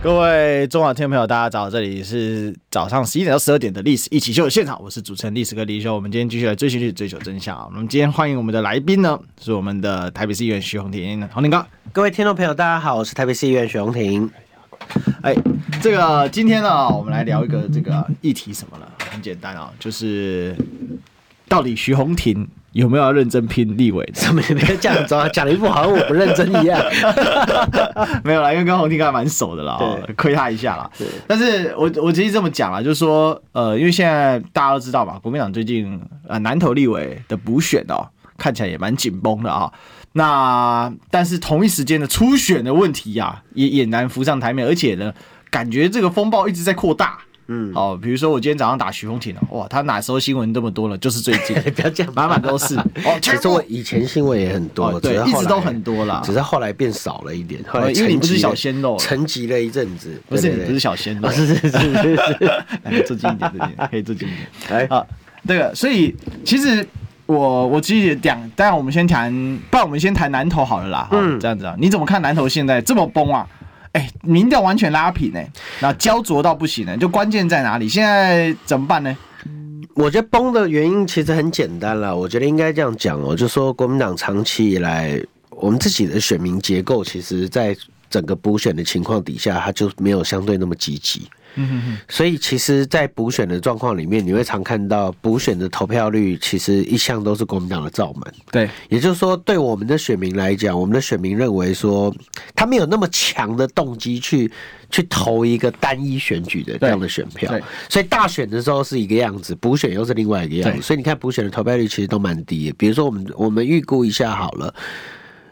各位中广听众朋友，大家早！这里是早上十一点到十二点的《历史一起秀》的现场，我是主持人历史哥李修。我们今天继续来追寻历史，追求真相啊！我们今天欢迎我们的来宾呢，是我们的台北市议员徐宏庭，宏庭哥。各位听众朋友，大家好，我是台北市议员徐宏庭。哎，这个今天呢，我们来聊一个这个议题，什么呢？很简单啊，就是到底徐宏庭。有没有要认真拼立委？怎么没有这样子啊？讲了一副好像我不认真一样。没有啦，因为跟宏庭还蛮熟的啦，亏他一下啦。但是我我直接这么讲啦，就是说，呃，因为现在大家都知道嘛，国民党最近呃南投立委的补选哦，看起来也蛮紧绷的啊。那但是同一时间的初选的问题呀、啊，也也难浮上台面，而且呢，感觉这个风暴一直在扩大。嗯，好，比如说我今天早上打徐宏庭了，哇，他哪时候新闻这么多了？就是最近，不要这样，满满都是。哦，其实我以前新闻也很多，对，一直都很多啦，只是后来变少了一点。后来因为你不是小鲜肉，沉寂了一阵子。不是，你不是小鲜肉，是是是是是，坐 近一点，坐近，可以坐近一点。哎，啊，这个，所以其实我我其实讲，当然我们先谈，不然我们先谈南投好了啦。嗯，这样子啊，你怎么看南投现在这么崩啊？哎、民调完全拉平哎、欸，那焦灼到不行呢、就关键在哪里？现在怎么办呢？我觉得崩的原因其实很简单了，我觉得应该这样讲哦，就说国民党长期以来，我们自己的选民结构，其实在整个补选的情况底下，它就没有相对那么积极。所以其实，在补选的状况里面，你会常看到补选的投票率其实一向都是国民党的罩门。对，也就是说，对我们的选民来讲，我们的选民认为说，他没有那么强的动机去去投一个单一选举的这样的选票。对，所以大选的时候是一个样子，补选又是另外一个样子。所以你看，补选的投票率其实都蛮低的。比如说，我们我们预估一下好了，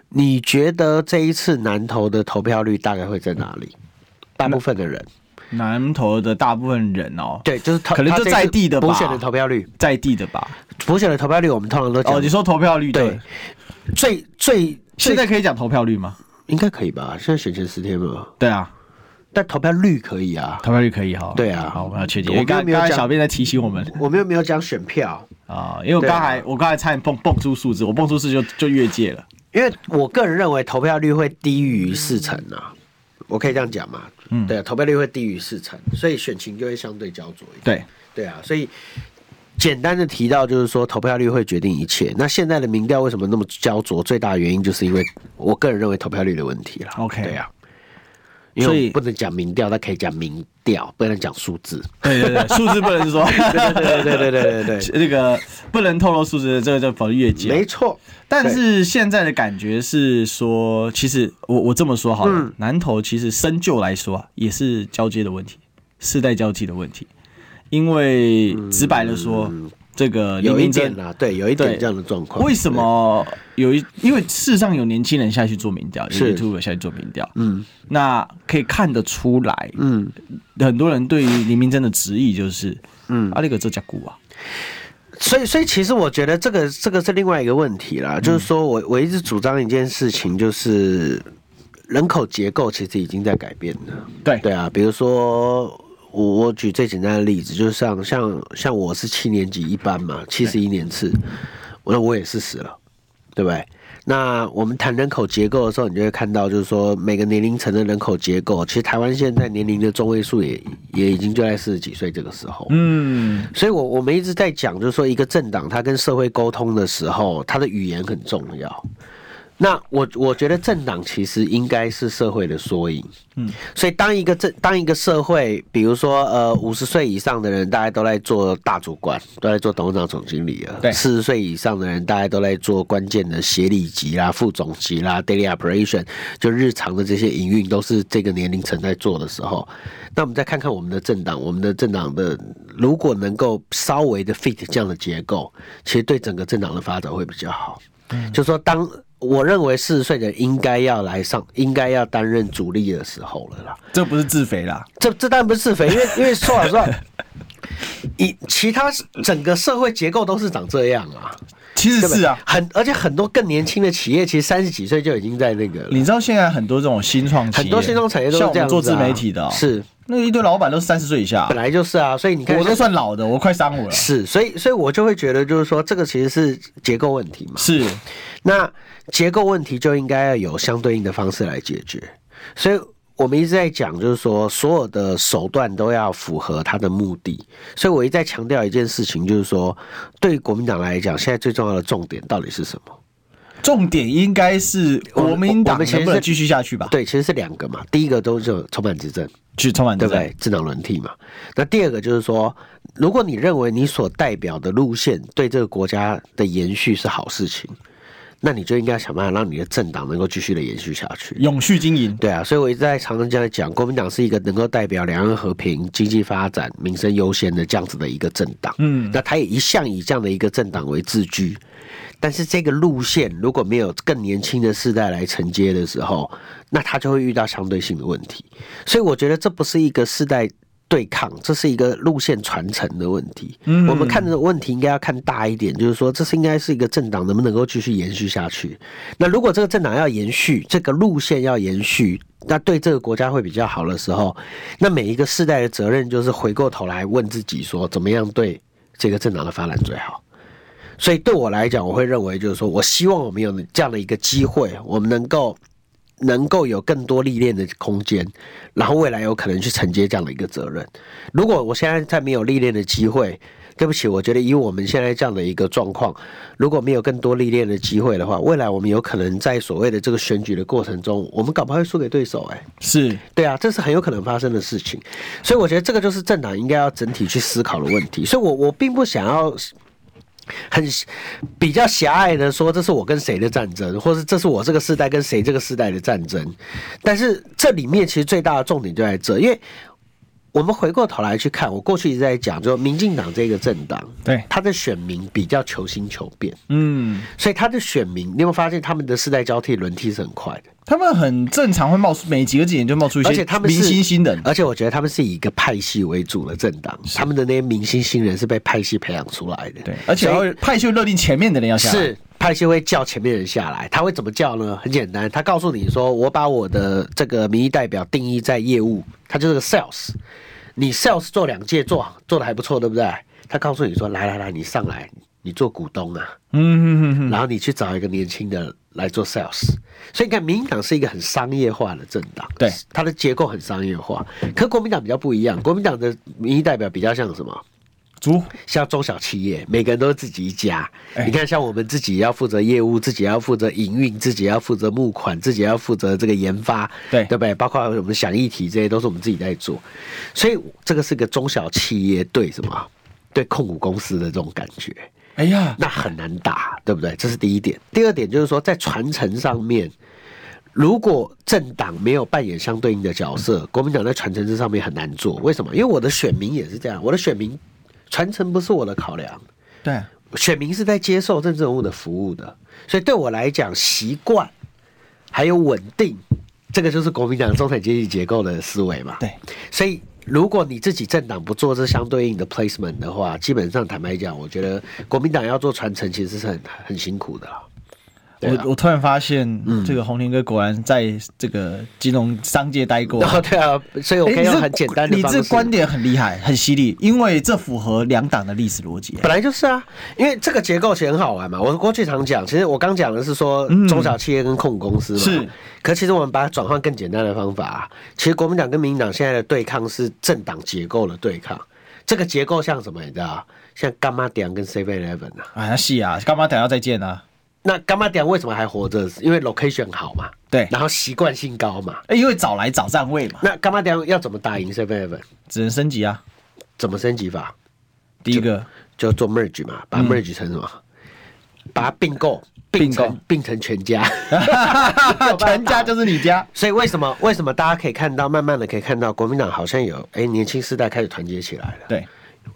你觉得这一次南投的投票率大概会在哪里？大部分的人。南投的大部分人哦，对，就是可能就在地的吧。补选的投票率，在地的吧。补选的投票率，我们通常都讲。哦，你说投票率对，最最现在可以讲投票率吗？应该可以吧？现在选前十天嘛。对啊，但投票率可以啊，投票率可以哈。对啊，好，我们要确定。我刚刚才小编在提醒我们，我们又没有讲选票啊，因为我刚才我刚才差点蹦蹦出数字，我蹦出数字就就越界了。因为我个人认为投票率会低于四成啊，我可以这样讲吗？嗯，对啊，投票率会低于四成，所以选情就会相对焦灼一点。对，对啊，所以简单的提到就是说，投票率会决定一切。那现在的民调为什么那么焦灼？最大的原因就是因为我个人认为投票率的问题了。OK，对啊。所以不能讲民调，他可以讲民调，不能讲数字。对对对，数字不能说。对对对对对对对，这 个不能透露数字，这个叫法律越界。没错，但是现在的感觉是说，其实我我这么说好了，南投其实深旧来说啊，也是交接的问题，世代交替的问题。因为直白的说，这个有一点啊，对，有一点这样的状况，为什么？有一？因为事实上有年轻人下去做民调，有 YouTuber 下去做民调，嗯，那可以看得出来，嗯，很多人对于林明真的质疑就是，嗯，阿里个这家股啊，所以，所以其实我觉得这个这个是另外一个问题啦，就是说我我一直主张一件事情，就是人口结构其实已经在改变了，对。对啊，比如说。我我举最简单的例子，就是像像像我是七年级一班嘛，七十一年次，我那我也是死了，对不对？那我们谈人口结构的时候，你就会看到，就是说每个年龄层的人口结构，其实台湾现在年龄的中位数也也已经就在四十几岁这个时候，嗯，所以我我们一直在讲，就是说一个政党它跟社会沟通的时候，它的语言很重要。那我我觉得政党其实应该是社会的缩影，嗯，所以当一个政当一个社会，比如说呃五十岁以上的人，大家都在做大主管，都在做董事长、总经理了，对，四十岁以上的人，大家都在做关键的协理级啦、副总级啦、daily operation，就日常的这些营运都是这个年龄层在做的时候，那我们再看看我们的政党，我们的政党的如果能够稍微的 fit 这样的结构，其实对整个政党的发展会比较好，嗯，就说当。我认为四十岁的人应该要来上，应该要担任主力的时候了啦。这不是自肥啦，这这当然不是自肥，因为 因为说老实话，你其他整个社会结构都是长这样啊。其实是啊，很而且很多更年轻的企业，其实三十几岁就已经在那个。你知道现在很多这种新创很多新创产业都是这样、做自媒体的、喔，是那一堆老板都是三十岁以下、啊，本来就是啊，所以你看，我都算老的，我快三五了。是，所以所以我就会觉得，就是说，这个其实是结构问题嘛。是，那结构问题就应该要有相对应的方式来解决，所以。我们一直在讲，就是说所有的手段都要符合他的目的，所以我一再强调一件事情，就是说，对于国民党来讲，现在最重要的重点到底是什么？重点应该是国民党能不能继续下去吧？对，其实是两个嘛。第一个都是重返执政，去重返执政，对不对？政党轮替嘛。那第二个就是说，如果你认为你所代表的路线对这个国家的延续是好事情。那你就应该想办法让你的政党能够继续的延续下去，永续经营。对啊，所以我一直在常常这样讲，国民党是一个能够代表两岸和平、经济发展、民生优先的这样子的一个政党。嗯，那他也一向以这样的一个政党为自居。但是这个路线如果没有更年轻的世代来承接的时候，那他就会遇到相对性的问题。所以我觉得这不是一个世代。对抗，这是一个路线传承的问题。嗯，我们看这个问题应该要看大一点，就是说，这是应该是一个政党能不能够继续延续下去。那如果这个政党要延续，这个路线要延续，那对这个国家会比较好的时候，那每一个世代的责任就是回过头来问自己说，怎么样对这个政党的发展最好。所以对我来讲，我会认为就是说，我希望我们有这样的一个机会，我们能够。能够有更多历练的空间，然后未来有可能去承接这样的一个责任。如果我现在再没有历练的机会，对不起，我觉得以我们现在这样的一个状况，如果没有更多历练的机会的话，未来我们有可能在所谓的这个选举的过程中，我们搞不好会输给对手。哎，是对啊，这是很有可能发生的事情。所以我觉得这个就是政党应该要整体去思考的问题。所以我我并不想要。很比较狭隘的说，这是我跟谁的战争，或是这是我这个世代跟谁这个世代的战争。但是这里面其实最大的重点就在这，因为我们回过头来去看，我过去一直在讲，就民进党这个政党，对他的选民比较求新求变，嗯，所以他的选民，你有没有发现他们的世代交替轮替是很快的？他们很正常，会冒出每几个几年就冒出一些，而且他们明星新人，而且我觉得他们是以一个派系为主的政党，他们的那些明星新人是被派系培养出来的。对，而且派系会勒令前面的人要下来，是派系会叫前面的人下来。他会怎么叫呢？很简单，他告诉你说：“我把我的这个民意代表定义在业务，他就是个 sales。你 sales 做两届做做的还不错，对不对？他告诉你说：来来来，你上来，你做股东啊，嗯然后你去找一个年轻的。”来做 sales，所以你看，民进党是一个很商业化的政党，对，它的结构很商业化。可国民党比较不一样，国民党的民意代表比较像什么？猪，像中小企业，每个人都是自己一家。欸、你看，像我们自己要负责业务，自己要负责营运，自己要负责募款，自己要负责这个研发，对，对不对？包括我们想议题这些，都是我们自己在做。所以这个是个中小企业对什么？对控股公司的这种感觉。哎呀，那很难打，对不对？这是第一点。第二点就是说，在传承上面，如果政党没有扮演相对应的角色，国民党在传承这上面很难做。为什么？因为我的选民也是这样，我的选民传承不是我的考量。对，选民是在接受政治人物的服务的，所以对我来讲，习惯还有稳定，这个就是国民党中产阶级结构的思维嘛。对，所以。如果你自己政党不做这相对应的 placement 的话，基本上坦白讲，我觉得国民党要做传承，其实是很很辛苦的。我我突然发现，这个红林哥果然在这个金融商界待过。哦，对啊，所以我可以用很简单的。你这观点很厉害，很犀利，因为这符合两党的历史逻辑。本来就是啊，因为这个结构其实很好玩嘛。我过去常讲，其实我刚讲的是说中小企业跟控股公司嘛。是。可其实我们把它转换更简单的方法，啊其实国民党跟民进党现在的对抗是政党结构的对抗。这个结构像什么？你知道？像干妈店跟 Seven Eleven 啊。啊，是啊，柑仔店要再见啊。那干妈店为什么还活着？因为 location 好嘛，对，然后习惯性高嘛，因为早来早占位嘛。那干妈店要怎么打赢 Seven Eleven？只能升级啊。怎么升级法？第一个就，就做 merge 嘛，把 merge 成什么？嗯、把它并购，并购并成全家，全家就是你家。所以为什么为什么大家可以看到，慢慢的可以看到国民党好像有哎、欸、年轻世代开始团结起来了。对。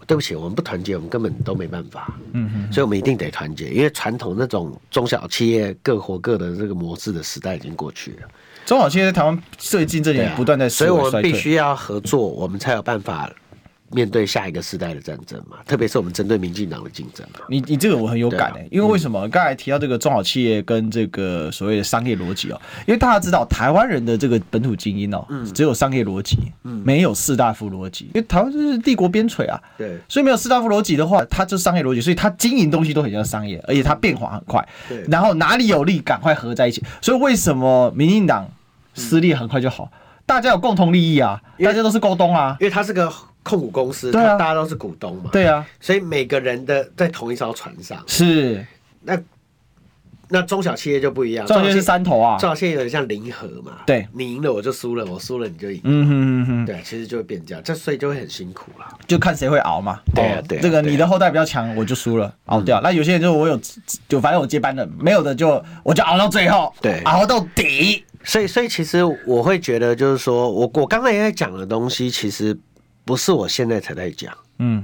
对不起，我们不团结，我们根本都没办法。嗯嗯，所以我们一定得团结，因为传统那种中小企业各活各的这个模式的时代已经过去了。中小企业在台湾最近这几年不断在、啊，所以我们必须要合作，我们才有办法面对下一个时代的战争嘛，特别是我们针对民进党的竞争嘛。你你这个我很有感诶、欸，因为为什么？刚、嗯、才提到这个中小企业跟这个所谓的商业逻辑哦，因为大家知道台湾人的这个本土精英哦，嗯，只有商业逻辑，嗯，没有士大夫逻辑，因为台湾就是帝国边陲啊，对，所以没有士大夫逻辑的话，它就是商业逻辑，所以它经营东西都很像商业，而且它变化很快，对，然后哪里有利赶快合在一起，所以为什么民进党撕裂很快就好？大家有共同利益啊，大家都是沟通啊，因为它是个控股公司，对啊，大家都是股东嘛，对啊，所以每个人的在同一艘船上。是。那那中小企业就不一样，中小企业是三头啊，中小企业有点像零和嘛，对，你赢了我就输了，我输了你就赢，嗯哼嗯哼，对，其实就会变这样，这所以就会很辛苦了，就看谁会熬嘛，对啊对，这个你的后代比较强，我就输了，熬掉。那有些人就我有，就反正我接班的，没有的就我就熬到最后，对，熬到底。所以，所以其实我会觉得，就是说我我刚才也在讲的东西，其实不是我现在才在讲。嗯，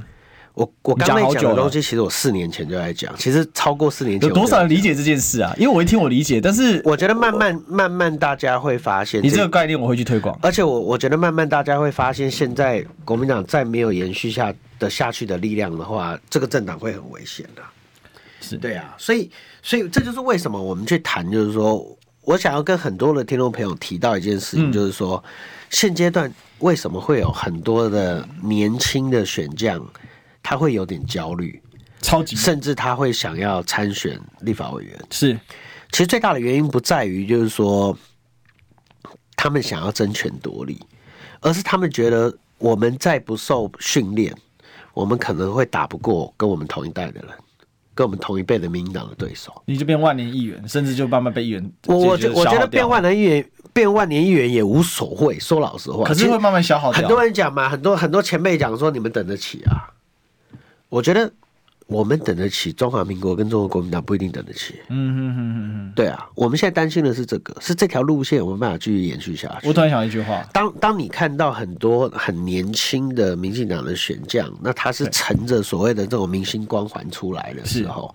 我我刚才讲的东西，其实我四年前就在讲。其实超过四年前，有多少人理解这件事啊？因为我一听我理解，但是我觉得慢慢慢慢大家会发现，你这个概念我会去推广。而且我我觉得慢慢大家会发现，现在国民党再没有延续下的下去的力量的话，这个政党会很危险的。是对啊，所以所以这就是为什么我们去谈，就是说。我想要跟很多的听众朋友提到一件事情，就是说，现阶段为什么会有很多的年轻的选将，他会有点焦虑，超级，甚至他会想要参选立法委员。是，其实最大的原因不在于就是说，他们想要争权夺利，而是他们觉得我们再不受训练，我们可能会打不过跟我们同一代的人。跟我们同一辈的民进党的对手，你就变万年议员，甚至就慢慢被议员。我我觉我觉得变万年议员，变万年议员也无所谓。说老实话，可是会慢慢消耗掉。很多人讲嘛，很多很多前辈讲说，你们等得起啊？我觉得。我们等得起中华民国跟中国国民党不一定等得起。嗯哼哼哼哼，对啊，我们现在担心的是这个，是这条路线我们办法继续延续下去。我突然想一句话：当当你看到很多很年轻的民进党的选将，那他是乘着所谓的这种明星光环出来的时候，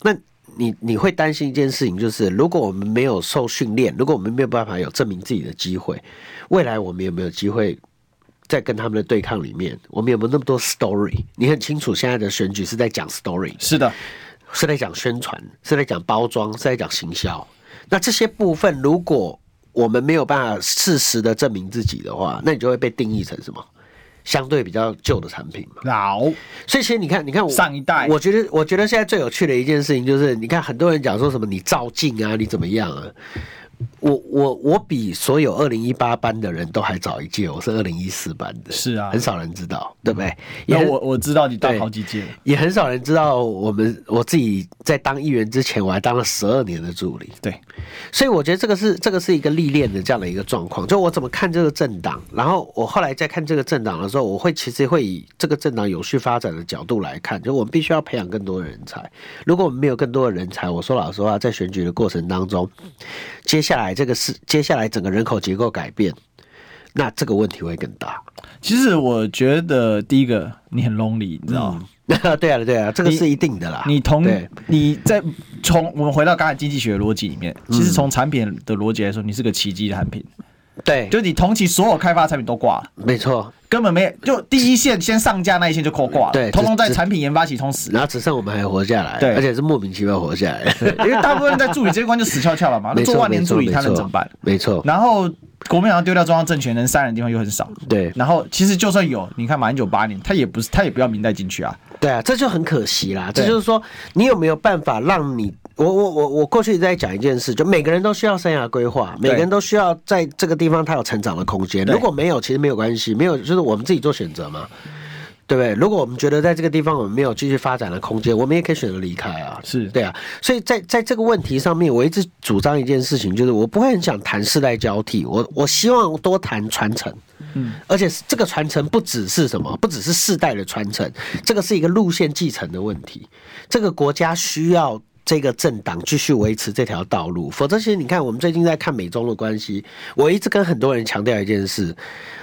那你你会担心一件事情，就是如果我们没有受训练，如果我们没有办法有证明自己的机会，未来我们有没有机会？在跟他们的对抗里面，我们有没有那么多 story？你很清楚，现在的选举是在讲 story，是的，是在讲宣传，是在讲包装，是在讲行销。那这些部分，如果我们没有办法事实的证明自己的话，那你就会被定义成什么？相对比较旧的产品嘛。老，所以其实你看，你看我上一代，我觉得，我觉得现在最有趣的一件事情就是，你看很多人讲说什么你照镜啊，你怎么样啊？我我我比所有二零一八班的人都还早一届，我是二零一四班的，是啊，很少人知道，对不对？因为我我知道你当好几届，也很少人知道我们我自己在当议员之前，我还当了十二年的助理，对，所以我觉得这个是这个是一个历练的这样的一个状况。就我怎么看这个政党，然后我后来在看这个政党的时候，我会其实会以这个政党有序发展的角度来看，就我们必须要培养更多的人才。如果我们没有更多的人才，我说老实话，在选举的过程当中，接下来这个是。接下来整个人口结构改变，那这个问题会更大。其实我觉得第一个你很 lonely，你知道吗？嗯、对啊，对啊，这个是一定的啦。你同你在从我们回到刚才经济学的逻辑里面，其实从产品的逻辑来说，你是个奇迹的产品。对，就你同期所有开发产品都挂了，没错，根本没就第一线先上架那一线就扣挂了，对，通通在产品研发期通死，然后只剩我们还活下来，对，而且是莫名其妙活下来，因为大部分人在助理这一关就死翘翘了嘛，那做万年助理他能怎么办？没错，然后国民党丢掉中央政权能杀人的地方又很少，对，然后其实就算有，你看马英九八年他也不是他也不要明代进去啊，对啊，这就很可惜啦，这就是说你有没有办法让你。我我我我过去在讲一件事，就每个人都需要生涯规划，每个人都需要在这个地方他有成长的空间。如果没有，其实没有关系，没有就是我们自己做选择嘛，对不对？如果我们觉得在这个地方我们没有继续发展的空间，我们也可以选择离开啊。是对啊，所以在在这个问题上面，我一直主张一件事情，就是我不会很想谈世代交替，我我希望多谈传承。嗯，而且这个传承不只是什么，不只是世代的传承，这个是一个路线继承的问题。这个国家需要。这个政党继续维持这条道路，否则其实你看，我们最近在看美中的关系，我一直跟很多人强调一件事，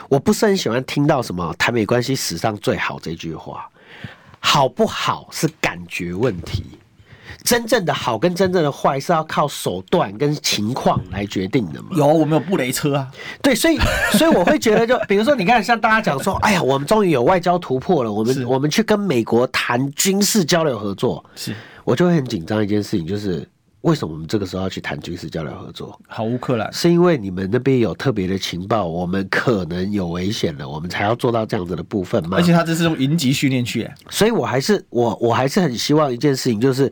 我不是很喜欢听到什么台美关系史上最好这句话，好不好是感觉问题。真正的好跟真正的坏是要靠手段跟情况来决定的嘛？有，我们有布雷车啊。对，所以所以我会觉得，就 比如说，你看，像大家讲说，哎呀，我们终于有外交突破了，我们我们去跟美国谈军事交流合作，是，我就会很紧张一件事情，就是。为什么我们这个时候要去谈军事交流合作？好乌克兰是因为你们那边有特别的情报，我们可能有危险了，我们才要做到这样子的部分吗？而且他这是用营级训练去，所以我还是我我还是很希望一件事情，就是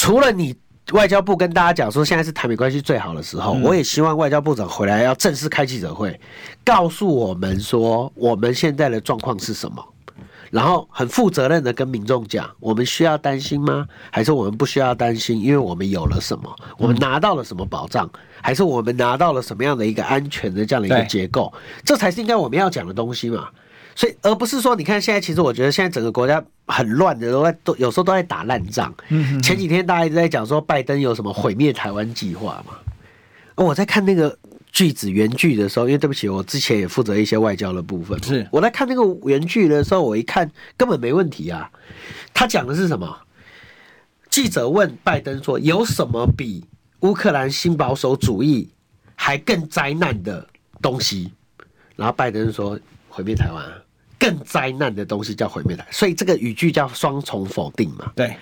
除了你外交部跟大家讲说现在是台美关系最好的时候，我也希望外交部长回来要正式开记者会，告诉我们说我们现在的状况是什么。然后很负责任的跟民众讲，我们需要担心吗？还是我们不需要担心？因为我们有了什么？我们拿到了什么保障？还是我们拿到了什么样的一个安全的这样的一个结构？这才是应该我们要讲的东西嘛。所以，而不是说，你看现在，其实我觉得现在整个国家很乱的，都在都有时候都在打烂仗。前几天大家一直在讲说，拜登有什么毁灭台湾计划嘛？我在看那个。句子原句的时候，因为对不起，我之前也负责一些外交的部分。是我在看那个原句的时候，我一看根本没问题啊。他讲的是什么？记者问拜登说：“有什么比乌克兰新保守主义还更灾难的东西？”然后拜登说：“毁灭台湾。”更灾难的东西叫毁灭台，所以这个语句叫双重否定嘛？对。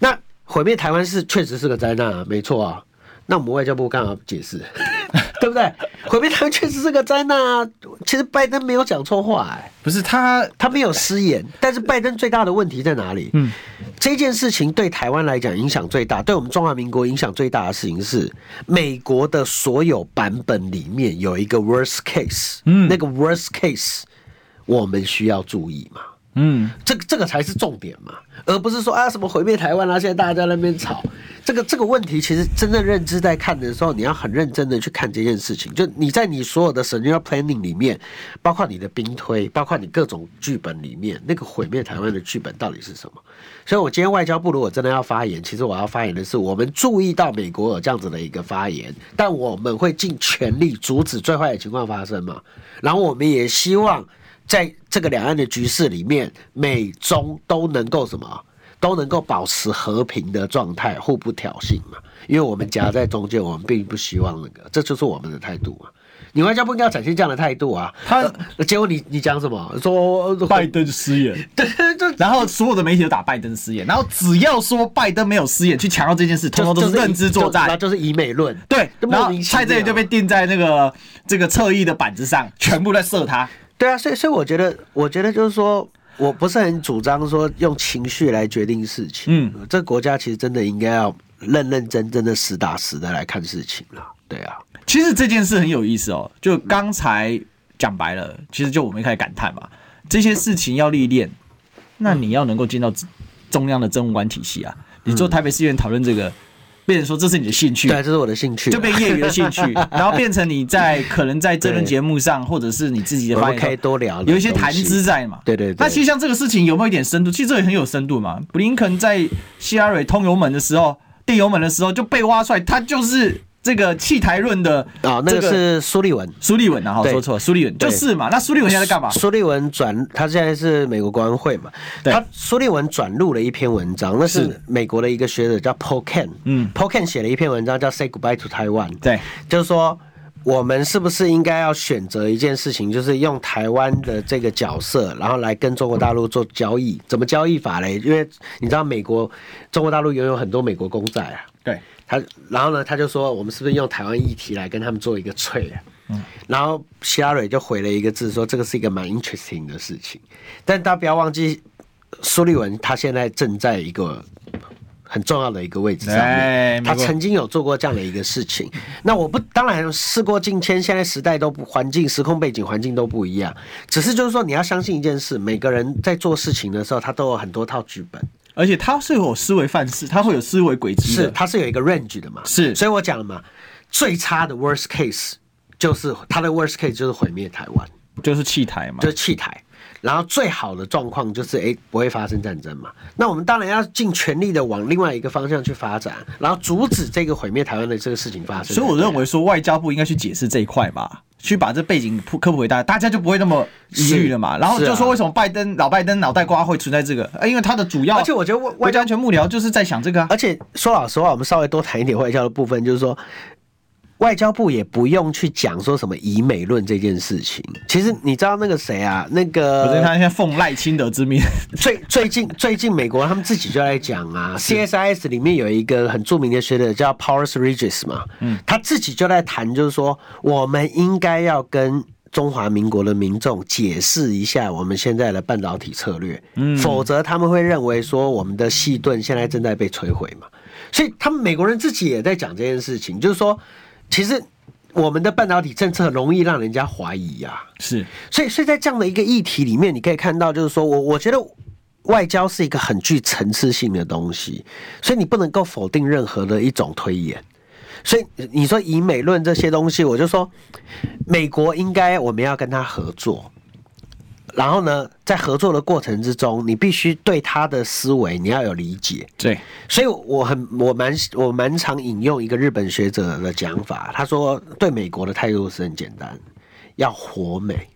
那毁灭台湾是确实是个灾难啊，没错啊。那我们外交部干嘛解释？对不对？毁灭台湾确实是个灾难啊！其实拜登没有讲错话，哎，不是他，他没有失言。但是拜登最大的问题在哪里？嗯，这件事情对台湾来讲影响最大，对我们中华民国影响最大的事情是，美国的所有版本里面有一个 worst case，嗯，那个 worst case 我们需要注意嘛。嗯，这个这个才是重点嘛，而不是说啊什么毁灭台湾啊，现在大家在那边吵，这个这个问题其实真正认知在看的时候，你要很认真的去看这件事情。就你在你所有的 scenario planning 里面，包括你的兵推，包括你各种剧本里面，那个毁灭台湾的剧本到底是什么？所以我今天外交部如果真的要发言，其实我要发言的是，我们注意到美国有这样子的一个发言，但我们会尽全力阻止最坏的情况发生嘛。然后我们也希望。在这个两岸的局势里面，美中都能够什么？都能够保持和平的状态，互不挑衅嘛。因为我们夹在中间，我们并不希望那个，这就是我们的态度嘛。你外交部应该要展现这样的态度啊。他结果你你讲什么？说拜登失言，对，然后所有的媒体都打拜登失言，然后只要说拜登没有失言，去强调这件事，通通都是认知作战，那就是以美论。对，然后蔡这里就被定在那个这个侧翼的板子上，全部在射他。对啊，所以所以我觉得，我觉得就是说，我不是很主张说用情绪来决定事情。嗯，这个国家其实真的应该要认认真真的实打实的来看事情了。对啊，其实这件事很有意思哦。就刚才讲白了，其实就我们一开始感叹嘛，这些事情要历练，那你要能够进到中央的政务官体系啊。你做台北市议员讨论这个。变成说这是你的兴趣，对，这是我的兴趣，就变业余的兴趣，然后变成你在可能在这轮节目上，或者是你自己的发言，可以多聊，有一些谈资在嘛。对，对对。那其实像这个事情有没有一点深度？其实这也很有深度嘛。布林肯在希拉蕊通油门的时候，电油门的时候就被挖出来，他就是。这个弃台论的啊，那个是苏立文，苏立文，然后说错，苏立文。就是嘛。那苏立文现在在干嘛？苏立文转，他现在是美国国安会嘛。他苏立文转录了一篇文章，那是美国的一个学者叫 Paul Ken，嗯，Paul Ken 写了一篇文章叫 Say Goodbye to Taiwan，对，就是说我们是不是应该要选择一件事情，就是用台湾的这个角色，然后来跟中国大陆做交易？怎么交易法嘞？因为你知道美国中国大陆拥有很多美国公债啊，对。他然后呢，他就说，我们是不是用台湾议题来跟他们做一个 trade？嗯，然后希拉蕊就回了一个字，说这个是一个蛮 interesting 的事情。但大家不要忘记，苏利文他现在正在一个很重要的一个位置上面，他曾经有做过这样的一个事情。那我不当然事过境迁，现在时代都不环境、时空背景、环境都不一样。只是就是说，你要相信一件事，每个人在做事情的时候，他都有很多套剧本。而且他是有思维范式，他会有思维轨迹，是，他是有一个 range 的嘛？是，所以我讲了嘛，最差的 worst case 就是他的 worst case 就是毁灭台湾，就是弃台嘛，就是弃台。然后最好的状况就是哎、欸，不会发生战争嘛。那我们当然要尽全力的往另外一个方向去发展，然后阻止这个毁灭台湾的这个事情发生。所以我认为说外交部应该去解释这一块吧。去把这背景科普给大家，大家就不会那么疑虑了嘛。然后就说为什么拜登、啊、老拜登脑袋瓜会存在这个？因为他的主要，而且我觉得外交安全幕僚就是在想这个啊。而且说老实话，我们稍微多谈一点外交的部分，就是说。外交部也不用去讲说什么以美论这件事情。其实你知道那个谁啊？那个他现在奉赖清德之命。最最近最近美国他们自己就在讲啊，CSIS 里面有一个很著名的学者叫 Powers Regis 嘛，嗯，他自己就在谈，就是说我们应该要跟中华民国的民众解释一下我们现在的半导体策略，嗯，否则他们会认为说我们的细盾现在正在被摧毁嘛。所以他们美国人自己也在讲这件事情，就是说。其实我们的半导体政策容易让人家怀疑呀，是，所以所以在这样的一个议题里面，你可以看到，就是说我我觉得外交是一个很具层次性的东西，所以你不能够否定任何的一种推演。所以你说以美论这些东西，我就说美国应该我们要跟他合作。然后呢，在合作的过程之中，你必须对他的思维你要有理解。对，所以我很我蛮我蛮常引用一个日本学者的讲法，他说对美国的态度是很简单，要活美，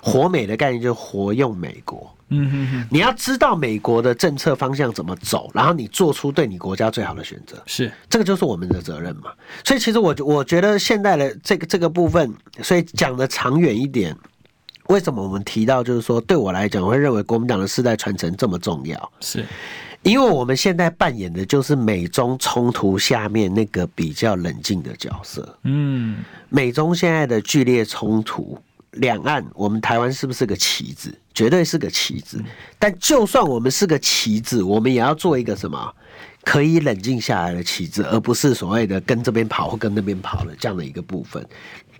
活美的概念就是活用美国。嗯哼哼，你要知道美国的政策方向怎么走，然后你做出对你国家最好的选择。是，这个就是我们的责任嘛。所以其实我我觉得现在的这个这个部分，所以讲的长远一点。为什么我们提到就是说，对我来讲，我会认为国民党的世代传承这么重要？是，因为我们现在扮演的就是美中冲突下面那个比较冷静的角色。嗯，美中现在的剧烈冲突，两岸，我们台湾是不是个棋子？绝对是个棋子。但就算我们是个棋子，我们也要做一个什么？可以冷静下来的棋子，而不是所谓的跟这边跑或跟那边跑的这样的一个部分。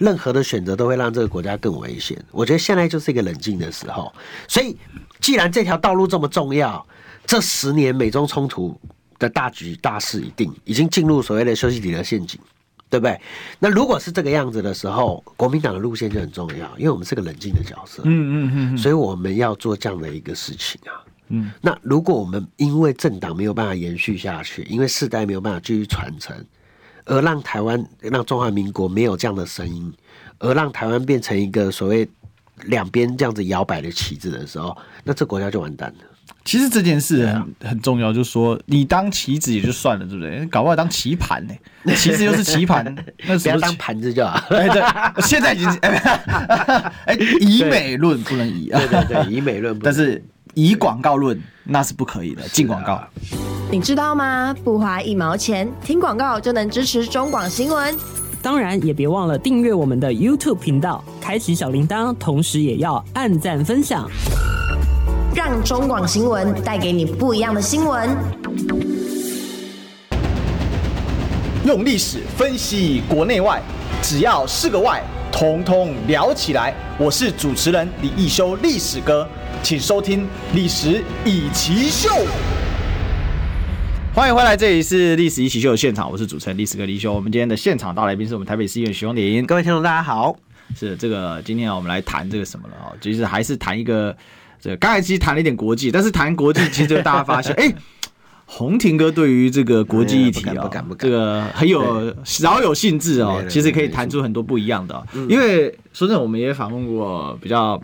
任何的选择都会让这个国家更危险。我觉得现在就是一个冷静的时候。所以，既然这条道路这么重要，这十年美中冲突的大局大势已定，已经进入所谓的休息底的陷阱，对不对？那如果是这个样子的时候，国民党的路线就很重要，因为我们是个冷静的角色。嗯嗯嗯。所以我们要做这样的一个事情啊。嗯。那如果我们因为政党没有办法延续下去，因为世代没有办法继续传承。而让台湾、让中华民国没有这样的声音，而让台湾变成一个所谓两边这样子摇摆的旗子的时候，那这国家就完蛋了。其实这件事很很重要，就是说你当棋子也就算了，对不对？搞不好当棋盘呢？棋子又是棋盘，那不要当盘子就好。哎，对，现在已经哎，以美论不能以啊，对对对，以美论，但是以广告论那是不可以的，进广告。你知道吗？不花一毛钱，听广告就能支持中广新闻。当然，也别忘了订阅我们的 YouTube 频道，开启小铃铛，同时也要按赞分享，让中广新闻带给你不一样的新闻。用历史分析国内外，只要是个“外”，统统聊起来。我是主持人李易修，历史哥，请收听《历史以奇秀》。欢迎回来，这里是历史一起秀的现场，我是主持人历史哥李修。我们今天的现场大来宾是我们台北市议员徐荣林，各位听众大家好。是这个今天啊，我们来谈这个什么了啊？其实还是谈一个这个，刚才其实谈了一点国际，但是谈国际其实大家发现，哎，宏庭哥对于这个国际议题啊，这个很有饶有兴致哦。其实可以谈出很多不一样的，因为说真的，我们也访问过比较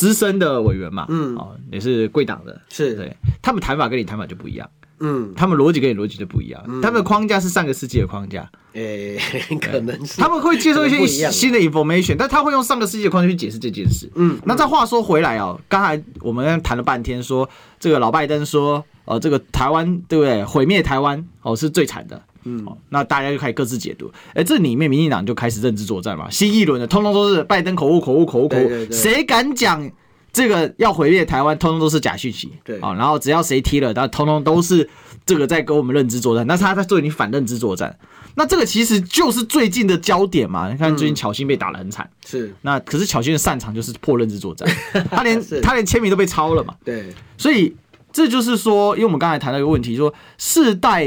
资深的委员嘛，嗯，哦，也是贵党的，是。对，他们谈法跟你谈法就不一样。嗯，他们逻辑跟你逻辑就不一样，嗯、他们的框架是上个世纪的框架，诶、欸，可能是他们会接受一些新的 information，但他会用上个世纪的框架去解释这件事。嗯，那再话说回来哦，刚才我们谈了半天说，说这个老拜登说，呃，这个台湾对不对？毁灭台湾哦是最惨的。嗯，那大家就开始各自解读。哎、欸，这里面民进党就开始认知作战嘛，新一轮的通通都是拜登口误口误口误口误，谁敢讲？这个要毁灭台湾，通通都是假讯息。对啊，然后只要谁踢了，他通通都是这个在跟我们认知作战。那他在做你反认知作战。那这个其实就是最近的焦点嘛。你看最近巧芯被打得很惨。是。那可是巧芯的擅长就是破认知作战，他连他连签名都被抄了嘛。对。所以这就是说，因为我们刚才谈到一个问题，说世代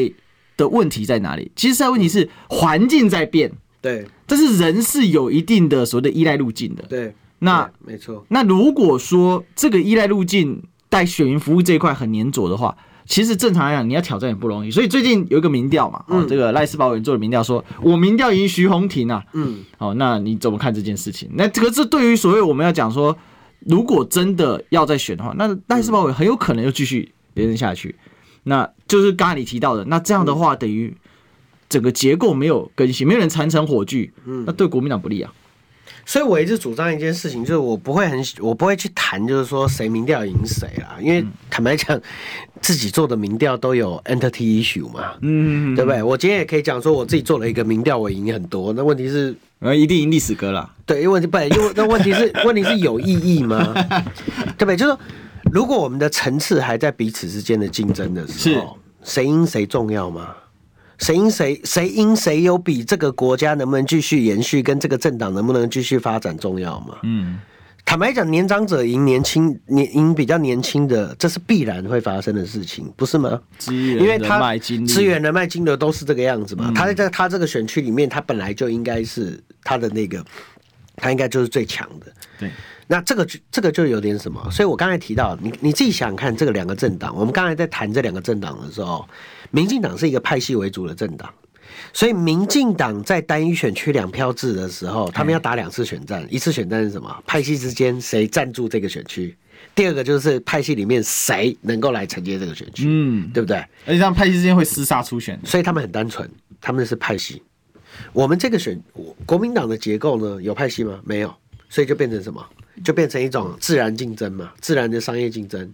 的问题在哪里？其实现在问题是环境在变。对。但是人是有一定的所谓的依赖路径的。对。那没错。那如果说这个依赖路径在选民服务这一块很黏着的话，其其实正常来讲，你要挑战也不容易。所以最近有一个民调嘛，哦，这个赖斯堡委员做的民调说，我民调赢徐宏庭啊，嗯，好，那你怎么看这件事情？那这个是对于所谓我们要讲说，如果真的要再选的话，那赖斯堡委员很有可能又继续连任下去。那就是刚才你提到的，那这样的话等于整个结构没有更新，没有人传承火炬，嗯，那对国民党不利啊。所以我一直主张一件事情，就是我不会很，我不会去谈，就是说谁民调赢谁啦，因为坦白讲，自己做的民调都有 entity issue 嘛，嗯，对不对？我今天也可以讲说，我自己做了一个民调，我赢很多，那问题是，呃，一定赢历史哥啦，对，因为问题不，因为那问题是，问题是有意义吗？对不对？就是说，如果我们的层次还在彼此之间的竞争的时候，谁赢谁重要吗？谁赢谁，谁赢谁有比这个国家能不能继续延续，跟这个政党能不能继续发展重要吗？嗯，坦白讲，年长者赢年轻，年赢比较年轻的，这是必然会发生的事情，不是吗？资源、人脉、金资源、人脉、金流都是这个样子嘛。嗯、他在他这个选区里面，他本来就应该是他的那个，他应该就是最强的。对。那这个就这个就有点什么，所以我刚才提到，你你自己想想看，这个两个政党，我们刚才在谈这两个政党的时候，民进党是一个派系为主的政党，所以民进党在单一选区两票制的时候，他们要打两次选战，一次选战是什么？派系之间谁占住这个选区？第二个就是派系里面谁能够来承接这个选区？嗯，对不对？而且这样派系之间会厮杀出选，所以他们很单纯，他们是派系。我们这个选国民党的结构呢，有派系吗？没有，所以就变成什么？就变成一种自然竞争嘛，自然的商业竞争，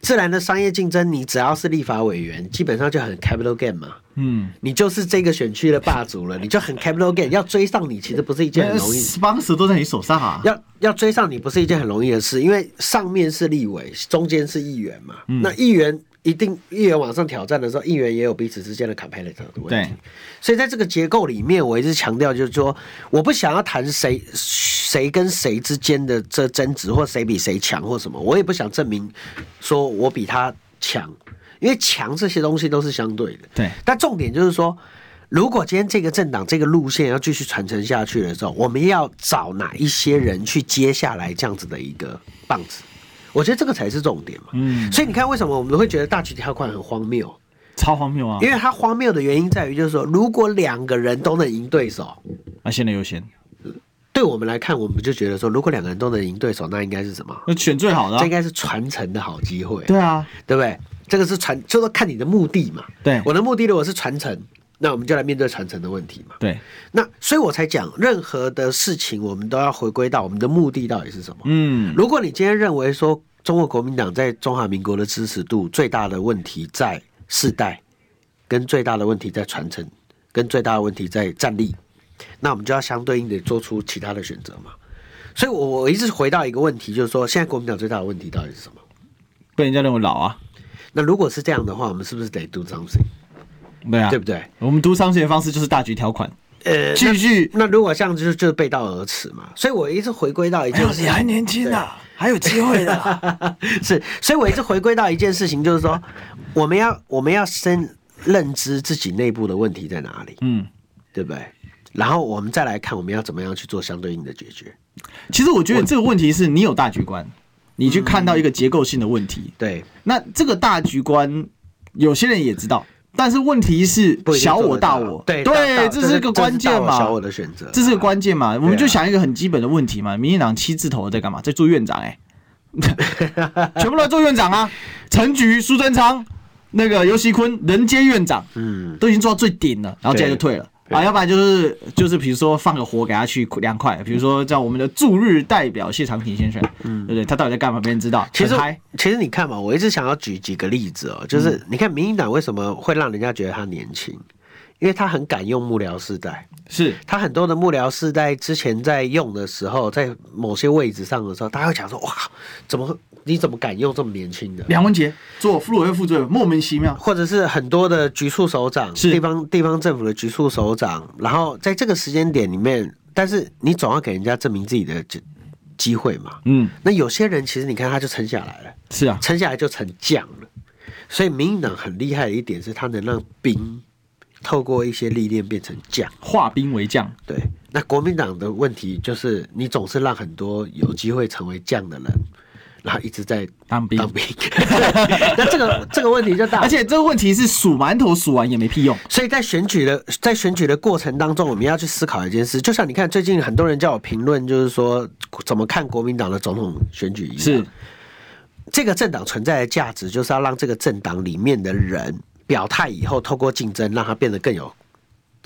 自然的商业竞争，你只要是立法委员，基本上就很 capital gain 嘛，嗯，你就是这个选区的霸主了，你就很 capital gain，要追上你其实不是一件很容易，当时都在你手上啊，要要追上你不是一件很容易的事，因为上面是立委，中间是议员嘛，嗯、那议员。一定议员往上挑战的时候，议员也有彼此之间的 competitor 的问题。对，所以在这个结构里面，我一直强调就是说，我不想要谈谁谁跟谁之间的这争执，或谁比谁强或什么，我也不想证明说我比他强，因为强这些东西都是相对的。对，但重点就是说，如果今天这个政党这个路线要继续传承下去的时候，我们要找哪一些人去接下来这样子的一个棒子？我觉得这个才是重点嘛，嗯，所以你看，为什么我们会觉得大局条款很荒谬？超荒谬啊！因为它荒谬的原因在于，就是说，如果两个人都能赢对手，那现在优先。对我们来看，我们就觉得说，如果两个人都能赢对手，那应该是什么？那选最好的，这应该是传承的好机会。对啊，对不对？这个是传，就是看你的目的嘛。对，我的目的如果是传承，那我们就来面对传承的问题嘛。对，那所以我才讲，任何的事情我们都要回归到我们的目的到底是什么。嗯，如果你今天认为说，中国国民党在中华民国的支持度最大的问题在世代，跟最大的问题在传承，跟最大的问题在战力，那我们就要相对应的做出其他的选择嘛。所以，我我一直回到一个问题，就是说，现在国民党最大的问题到底是什么？被人家认为老啊。那如果是这样的话，我们是不是得 do something？对啊，对不对？我们 do something 的方式就是大局条款。呃，继续那。那如果像就是就是背道而驰嘛。所以我一直回归到一件事情，你还年轻啊。还有机会的，是，所以我一直回归到一件事情，就是说，我们要我们要先认知自己内部的问题在哪里，嗯，对不对？然后我们再来看我们要怎么样去做相对应的解决。其实我觉得这个问题是你有大局观，你去看到一个结构性的问题，嗯、对，那这个大局观有些人也知道。但是问题是小我大我，对对，这是个关键嘛？小我的选择，这是个关键嘛？我们就想一个很基本的问题嘛。民进党七字头在干嘛？在做院长哎，全部都在做院长啊！陈菊、苏贞昌、那个尤熙坤，人皆院长，嗯，都已经做到最顶了，然后接着就退了。啊，要不然就是就是，比如说放个火给他去凉快，比如说叫我们的驻日代表谢长廷先生，嗯，对不对？他到底在干嘛？没人知道。其实，其实你看嘛，我一直想要举几个例子哦，就是你看民进党为什么会让人家觉得他年轻？因为他很敢用幕僚世代，是他很多的幕僚世代之前在用的时候，在某些位置上的时候，大家会讲说：哇，怎么你怎么敢用这么年轻的？梁文杰做副委会副主任，莫名其妙。或者是很多的局处首长，是地方地方政府的局处首长，然后在这个时间点里面，但是你总要给人家证明自己的机会嘛。嗯，那有些人其实你看他就撑下来了，是啊，撑下来就成将了。所以民进党很厉害的一点是，他能让兵。透过一些历练变成将，化兵为将。对，那国民党的问题就是，你总是让很多有机会成为将的人，然后一直在当兵当兵。那这个这个问题就大，而且这个问题是数馒头数完也没屁用。所以在选举的在选举的过程当中，我们要去思考一件事，就像你看最近很多人叫我评论，就是说怎么看国民党的总统选举一样。是这个政党存在的价值，就是要让这个政党里面的人表态以后，透过竞争让它变得更有。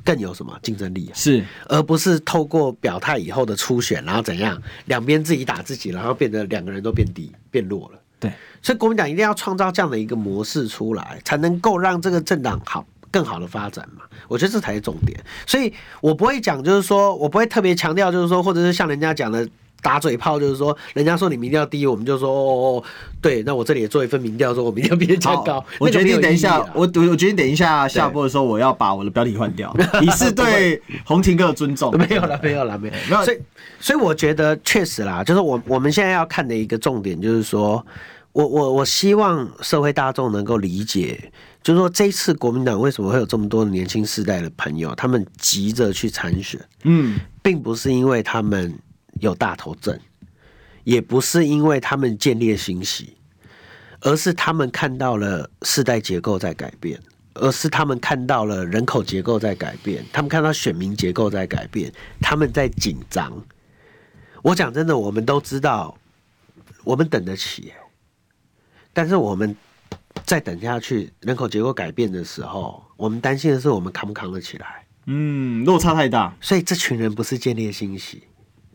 更有什么竞争力啊？是，而不是透过表态以后的初选，然后怎样两边自己打自己，然后变得两个人都变低变弱了。对，所以国民党一定要创造这样的一个模式出来，才能够让这个政党好更好的发展嘛。我觉得这才是重点。所以我不会讲，就是说我不会特别强调，就是说，或者是像人家讲的。打嘴炮就是说，人家说你民调低，我们就说哦，对，那我这里也做一份民调，说我民调比人家高。我决定等一下，我我决定等一下下播的时候，我要把我的标题换掉，以 示对鸿廷哥的尊重。没有了，没有了，没有。没有。所以，所以我觉得确实啦，就是我我们现在要看的一个重点，就是说我我我希望社会大众能够理解，就是说这一次国民党为什么会有这么多年轻世代的朋友，他们急着去参选，嗯，并不是因为他们。有大头症，也不是因为他们见猎心喜，而是他们看到了世代结构在改变，而是他们看到了人口结构在改变，他们看到选民结构在改变，他们在紧张。我讲真的，我们都知道，我们等得起，但是我们再等下去，人口结构改变的时候，我们担心的是我们扛不扛得起来？嗯，落差太大，所以这群人不是见猎心喜。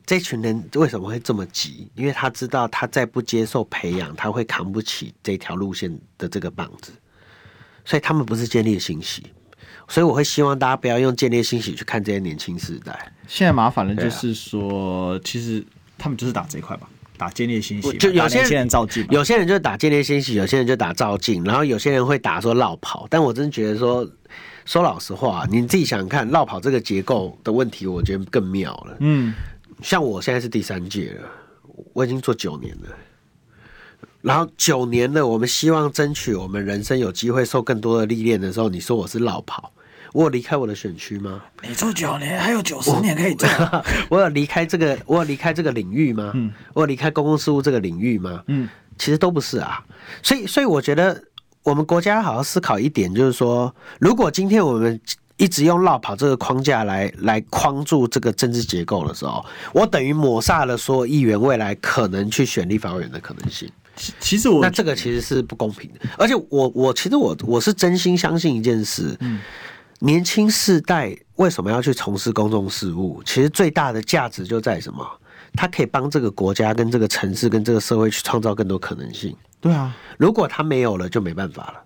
这群人为什么会这么急？因为他知道他再不接受培养，他会扛不起这条路线的这个棒子，所以他们不是见猎心喜。所以我会希望大家不要用见猎心喜去看这些年轻世代。现在麻烦的就是说，啊、其实他们就是打这一块吧，打见猎心喜，就有些人照镜，有些人就打见猎心喜，有些人就打照镜，然后有些人会打说绕跑。但我真的觉得说，说老实话，你自己想想看，绕跑这个结构的问题，我觉得更妙了。嗯。像我现在是第三届了，我已经做九年了，然后九年了，我们希望争取我们人生有机会受更多的历练的时候，你说我是落跑，我有离开我的选区吗？你做九年还有九十年可以做，我有离开这个，我有离开这个领域吗？嗯，我有离开公共事务这个领域吗？嗯，其实都不是啊，所以所以我觉得我们国家好好思考一点，就是说，如果今天我们。一直用落跑这个框架来来框住这个政治结构的时候，我等于抹杀了所有议员未来可能去选立法委员的可能性。其实我那这个其实是不公平的，而且我我其实我我是真心相信一件事，嗯，年轻世代为什么要去从事公众事务？其实最大的价值就在什么？他可以帮这个国家、跟这个城市、跟这个社会去创造更多可能性。对啊，如果他没有了，就没办法了。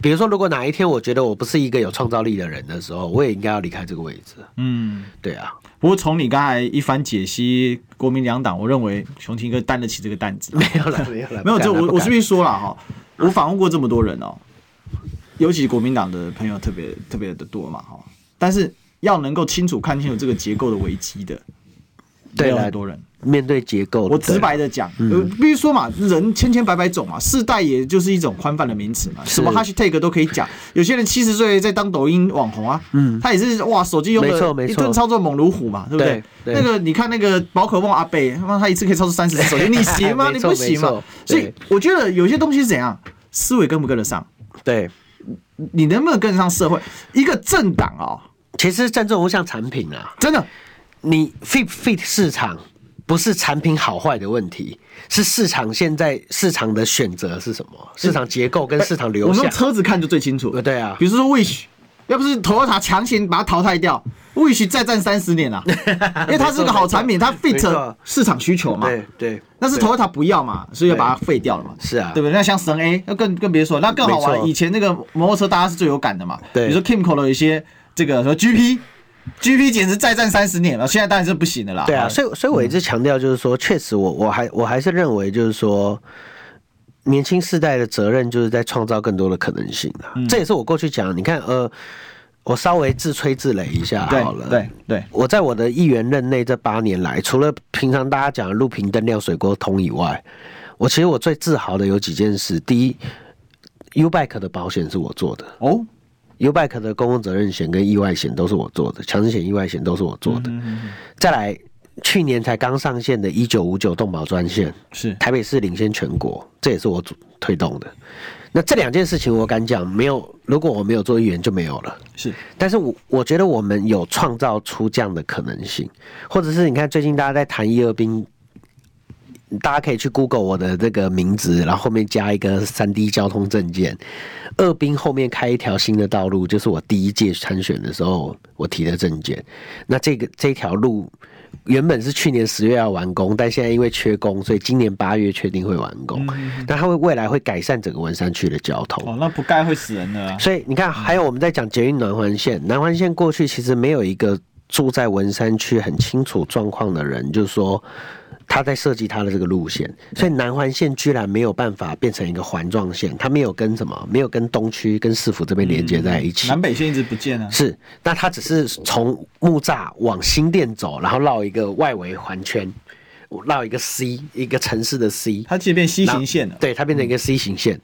比如说，如果哪一天我觉得我不是一个有创造力的人的时候，我也应该要离开这个位置。嗯，对啊。不过从你刚才一番解析国民两党，我认为熊廷哥担得起这个担子。没有了，没有了，没有。就我我是不是说了哈？我访问过这么多人哦，尤其国民党的朋友特别特别的多嘛哈。但是要能够清楚看清楚这个结构的危机的，没有很多人。面对结构，我直白的讲，嗯、比如说嘛，人千千百百种嘛，世代也就是一种宽泛的名词嘛，什么 hashtag 都可以讲。有些人七十岁在当抖音网红啊，嗯，他也是哇，手机用的一顿操作猛如虎嘛，对不对？对对，那个你看那个宝可梦阿贝，他妈他一次可以操作三十 只手机，你行吗？你不行吗？所以我觉得有些东西是怎样，思维跟不跟得上？对，你能不能跟得上社会？一个政党啊、哦，其实政治不像产品啊，真的，你 fit fit 市场。不是产品好坏的问题，是市场现在市场的选择是什么？市场结构跟市场流向。我们用车子看就最清楚。对啊，比如说 Wish，要不是 Toyota 强行把它淘汰掉，Wish 再战三十年啊，因为它是个好产品，它 fit 市场需求嘛。对对。但是 Toyota 不要嘛，所以要把它废掉了嘛。是啊，对不对？那像神 A，那更更别说，那更好玩。以前那个摩托车大家是最有感的嘛。对。比如说 Kimco 的一些这个什么 GP。G P 简直再战三十年了，现在当然是不行的啦。对啊，所以所以我一直强调，就是说，确实我我还我还是认为，就是说，年轻世代的责任就是在创造更多的可能性啊。嗯、这也是我过去讲，你看，呃，我稍微自吹自擂一下好了。对对，对我在我的议员任内这八年来，除了平常大家讲的路平灯亮水沟通以外，我其实我最自豪的有几件事。第一，U-Bike 的保险是我做的哦。U-Bike 的公共责任险跟意外险都是我做的，强制险、意外险都是我做的。再来，去年才刚上线的一九五九动保专线，是台北市领先全国，这也是我主推动的。那这两件事情，我敢讲，没有如果我没有做议员就没有了。是，但是我我觉得我们有创造出这样的可能性，或者是你看最近大家在谈一二兵。大家可以去 Google 我的这个名字，然后后面加一个三 D 交通证件。二兵后面开一条新的道路，就是我第一届参选的时候我提的证件。那这个这条路原本是去年十月要完工，但现在因为缺工，所以今年八月确定会完工。那它会未来会改善整个文山区的交通。哦，那不盖会死人的啊。所以你看，还有我们在讲捷运南环线，南环线过去其实没有一个住在文山区很清楚状况的人，就是说。他在设计他的这个路线，所以南环线居然没有办法变成一个环状线，它没有跟什么，没有跟东区跟市府这边连接在一起。南北线一直不见啊。是，那它只是从木栅往新店走，然后绕一个外围环圈，绕一个 C，一个城市的 C，它其实变 C 型线了。对，它变成一个 C 型线。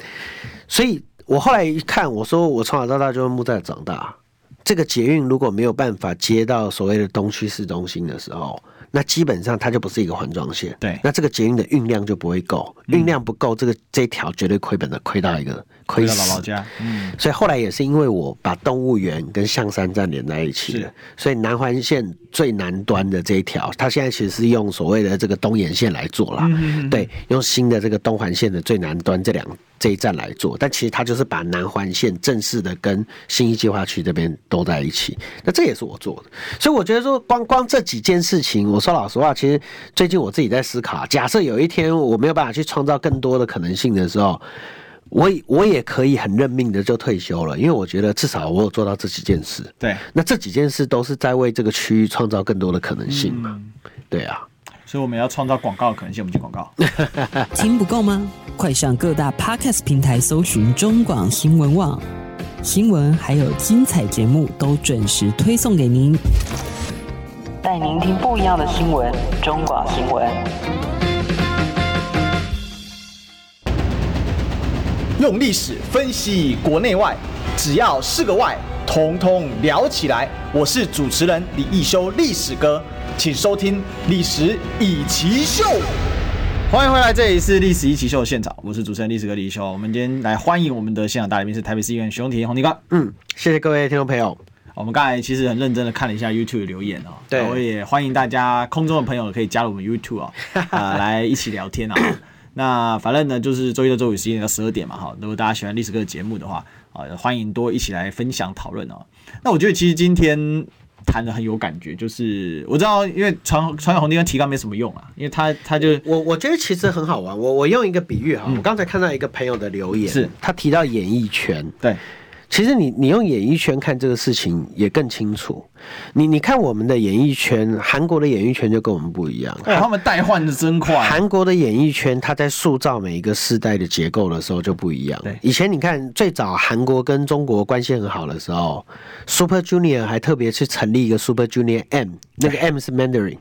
所以我后来一看，我说我从小到大就在木栅长大，这个捷运如果没有办法接到所谓的东区市中心的时候。那基本上它就不是一个环状线，对。那这个捷运的运量就不会够，运量不够，这个这条绝对亏本的，亏到一个亏死。到姥姥家，嗯。所以后来也是因为我把动物园跟象山站连在一起了，所以南环线最南端的这一条，它现在其实是用所谓的这个东延线来做啦，对，用新的这个东环线的最南端这两。这一站来做，但其实它就是把南环线正式的跟新一计划区这边都在一起。那这也是我做的，所以我觉得说光光这几件事情，我说老实话，其实最近我自己在思考，假设有一天我没有办法去创造更多的可能性的时候，我我也可以很认命的就退休了，因为我觉得至少我有做到这几件事。对，那这几件事都是在为这个区域创造更多的可能性嘛？对啊。所以我们要创造广告的可能性，我们进广告。听不够吗？快上各大 Podcast 平台搜寻中广新闻网，新闻还有精彩节目都准时推送给您，带您听不一样的新闻。中广新闻，用历史分析国内外，只要是个“外”，统统聊起来。我是主持人李易修，历史哥。请收听《历史易起 SHOW》，欢迎回来，这里是《历史易起 SHOW》的现场，我是主持人历史哥李易修。我们今天来欢迎我们的现场大来宾是台北市议员徐宏庭宏庭哥。嗯，谢谢各位听众朋友。我们刚才其实很认真的看了一下 YouTube 的留言哦，对，我也欢迎大家空中的朋友可以加入我们 YouTube 啊、哦，呃，来一起聊天啊。那反正呢，就是周一到周五十一点到十二点嘛，哈，如果大家喜欢历史课的节目的话，啊，欢迎多一起来分享讨论哦。那我觉得其实今天。谈的很有感觉，就是我知道，因为传传宏庭跟提纲没什么用啊，因为他他就我我觉得其实很好玩，我我用一个比喻哈，嗯、我刚才看到一个朋友的留言，是他提到演艺圈，对。其实你你用演艺圈看这个事情也更清楚。你你看我们的演艺圈，韩国的演艺圈就跟我们不一样。哎，他们代换的真快。韩国的演艺圈，他在塑造每一个世代的结构的时候就不一样。对，以前你看最早韩国跟中国关系很好的时候，Super Junior 还特别去成立一个 Super Junior M，那个 M 是 Mandarin，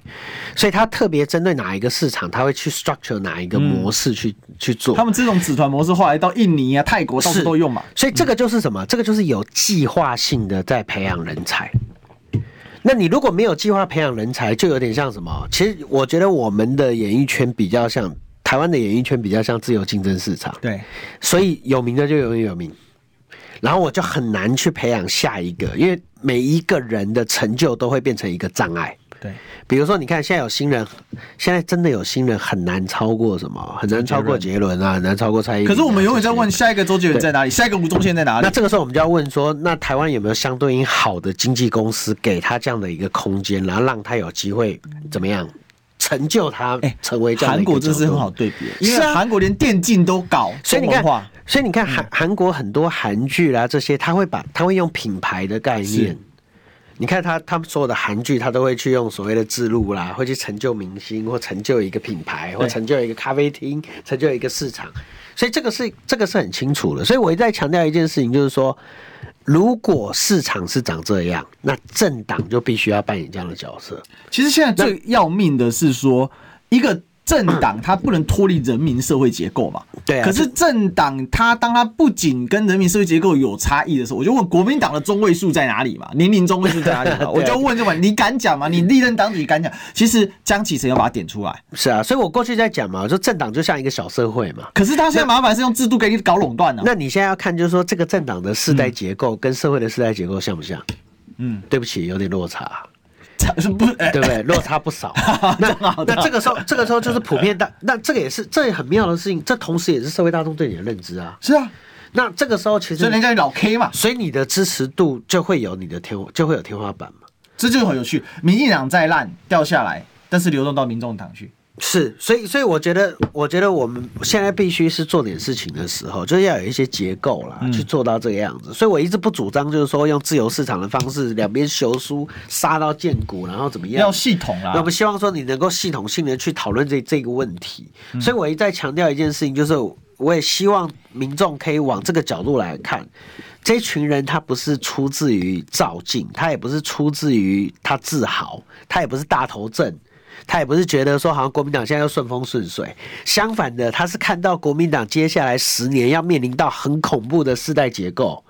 所以他特别针对哪一个市场，他会去 structure 哪一个模式去、嗯、去做。他们这种子团模式后来到印尼啊、泰国到处都用嘛。所以这个就是什么？这个。就是有计划性的在培养人才，那你如果没有计划培养人才，就有点像什么？其实我觉得我们的演艺圈比较像台湾的演艺圈，比较像自由竞争市场。对，所以有名的就永远有名，然后我就很难去培养下一个，因为每一个人的成就都会变成一个障碍。对，比如说，你看现在有新人，现在真的有新人很难超过什么？很难超过杰伦啊，很难超过蔡依林。可是我们永远在问下一个周杰伦在哪里，下一个吴宗宪在哪里？那这个时候我们就要问说，那台湾有没有相对应好的经纪公司给他这样的一个空间，然后让他有机会怎么样成就他？哎，成为。韩国这是很好对比，因为韩国连电竞都搞，所以你看，所以你看韩韩国很多韩剧啦这些，他会把他会用品牌的概念。你看他，他们所有的韩剧，他都会去用所谓的置入啦，会去成就明星，或成就一个品牌，或成就一个咖啡厅，成就一个市场。所以这个是这个是很清楚的。所以我一再强调一件事情，就是说，如果市场是长这样，那政党就必须要扮演这样的角色。其实现在最要命的是说，一个政党它不能脱离人民社会结构嘛。对啊。可是政党它当它不仅跟人民社会结构有差异的时候，我就问国民党的中位数在哪里嘛？年龄中位数在哪里嘛？我就问这么，你敢讲吗？你历任党主席敢讲？其实江启臣要把它点出来。是啊，所以我过去在讲嘛，我说政党就像一个小社会嘛。可是他现在麻烦是用制度给你搞垄断了。那你现在要看，就是说这个政党的世代结构跟社会的世代结构像不像？嗯，对不起，有点落差。不，对不对？落差不少。那那这个时候，这个时候就是普遍大。那这个也是，这也很妙的事情。这同时也是社会大众对你的认知啊。是啊。那这个时候其实，所以人家老 K 嘛，所以你的支持度就会有你的天，就会有天花板嘛。这就很有趣。民进党再烂掉下来，但是流动到民众党去。是，所以，所以我觉得，我觉得我们现在必须是做点事情的时候，就是要有一些结构啦，去做到这个样子。所以我一直不主张，就是说用自由市场的方式，两边修书杀到见骨，然后怎么样？要系统啦。那我们希望说你能够系统性的去讨论这这个问题。所以我一再强调一件事情，就是我也希望民众可以往这个角度来看，这群人他不是出自于躁进，他也不是出自于他自豪，他也不是大头症。他也不是觉得说好像国民党现在要顺风顺水，相反的，他是看到国民党接下来十年要面临到很恐怖的世代结构，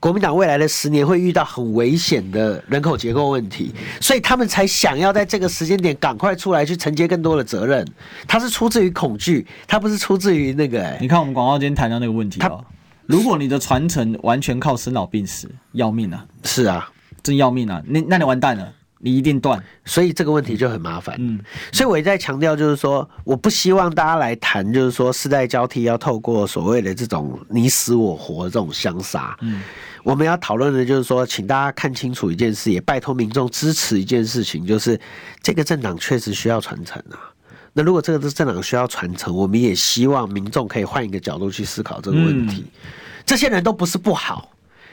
国民党未来的十年会遇到很危险的人口结构问题，所以他们才想要在这个时间点赶快出来去承接更多的责任。他是出自于恐惧，他不是出自于那个、欸。你看我们广告今天谈到那个问题哦，如果你的传承完全靠生老病死，要命啊！是啊，真要命啊！那那你完蛋了。你一定断，所以这个问题就很麻烦。嗯，所以我一再强调，就是说，我不希望大家来谈，就是说，世代交替要透过所谓的这种你死我活的这种相杀。嗯，我们要讨论的就是说，请大家看清楚一件事，也拜托民众支持一件事情，就是这个政党确实需要传承啊。那如果这个是政党需要传承，我们也希望民众可以换一个角度去思考这个问题。这些人都不是不好，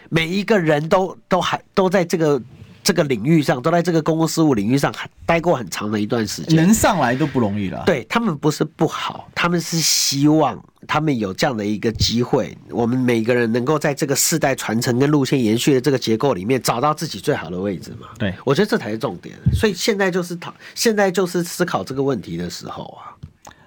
每一个人都都还都在这个。这个领域上，都在这个公共事务领域上待过很长的一段时间，能上来都不容易了。对，他们不是不好，他们是希望他们有这样的一个机会，我们每个人能够在这个世代传承跟路线延续的这个结构里面，找到自己最好的位置嘛。对，我觉得这才是重点。所以现在就是讨，现在就是思考这个问题的时候啊。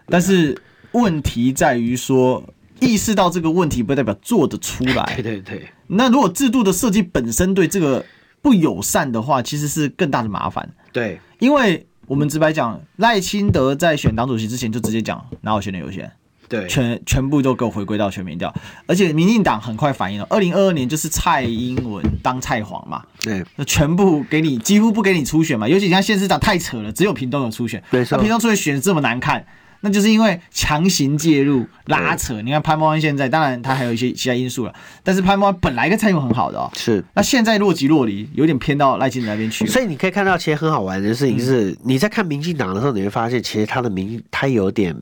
但是问题在于说，意识到这个问题不代表做得出来。对对对。那如果制度的设计本身对这个。不友善的话，其实是更大的麻烦。对，因为我们直白讲，赖清德在选党主席之前就直接讲，哪有选的有选，对，全全部都给我回归到全民调。而且民进党很快反应了，二零二二年就是蔡英文当蔡皇嘛，对，那全部给你，几乎不给你初选嘛。尤其像县市长太扯了，只有屏东有初选，没错，那屏东初选选这么难看。那就是因为强行介入拉扯，你看潘孟安现在，当然他还有一些其他因素了，但是潘孟安本来跟蔡英文很好的哦，是，那现在若即若离，有点偏到赖清德那边去。所以你可以看到，其实很好玩的事情是，你在看民进党的时候，你会发现，其实他的民他有点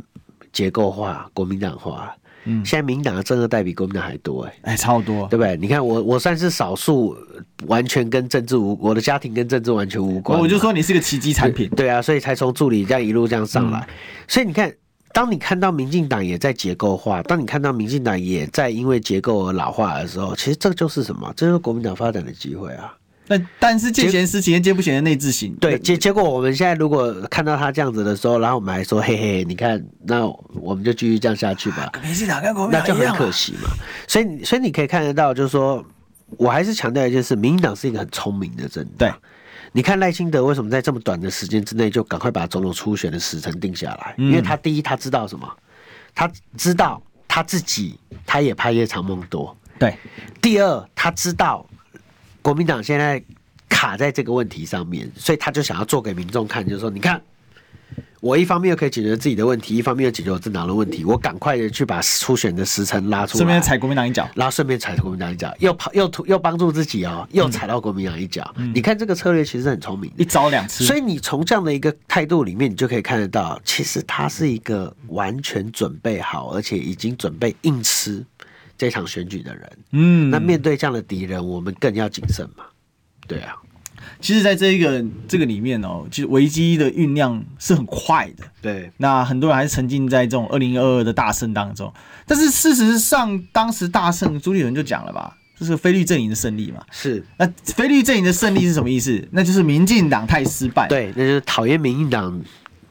结构化、国民党化。嗯，现在民党的政二代比国民党还多哎、欸，哎、欸，超多，对不对？你看我，我算是少数完全跟政治无，我的家庭跟政治完全无关。我就说你是个奇迹产品，对啊，所以才从助理这样一路这样上来。嗯、所以你看，当你看到民进党也在结构化，当你看到民进党也在因为结构而老化的时候，其实这就是什么？这就是国民党发展的机会啊。但但是见贤思齐，见不贤的内自省。对，结结果我们现在如果看到他这样子的时候，然后我们还说嘿嘿，你看，那我们就继续这样下去吧。那就很可惜嘛。所以所以你可以看得到，就是说我还是强调一件事：民进党是一个很聪明的政党。对，你看赖清德为什么在这么短的时间之内就赶快把总统初选的时程定下来？因为他第一他知道什么？他知道他自己他也怕夜长梦多。对。第二，他知道。国民党现在卡在这个问题上面，所以他就想要做给民众看，就是说，你看，我一方面又可以解决自己的问题，一方面又解决我政党的问题，我赶快的去把初选的时程拉出来，顺便踩国民党一脚，然后顺便踩国民党一脚，又跑又又帮助自己哦，又踩到国民党一脚。嗯、你看这个策略其实很聪明，一招两次。所以你从这样的一个态度里面，你就可以看得到，其实他是一个完全准备好，而且已经准备硬吃。这场选举的人，嗯，那面对这样的敌人，我们更要谨慎嘛。对啊，其实，在这一个这个里面哦，其实危机的酝酿是很快的。对，那很多人还是沉浸在这种二零二二的大胜当中。但是事实上，当时大胜，朱立伦就讲了吧，就是菲律阵营的胜利嘛。是，那菲律阵营的胜利是什么意思？那就是民进党太失败。对，那就是讨厌民进党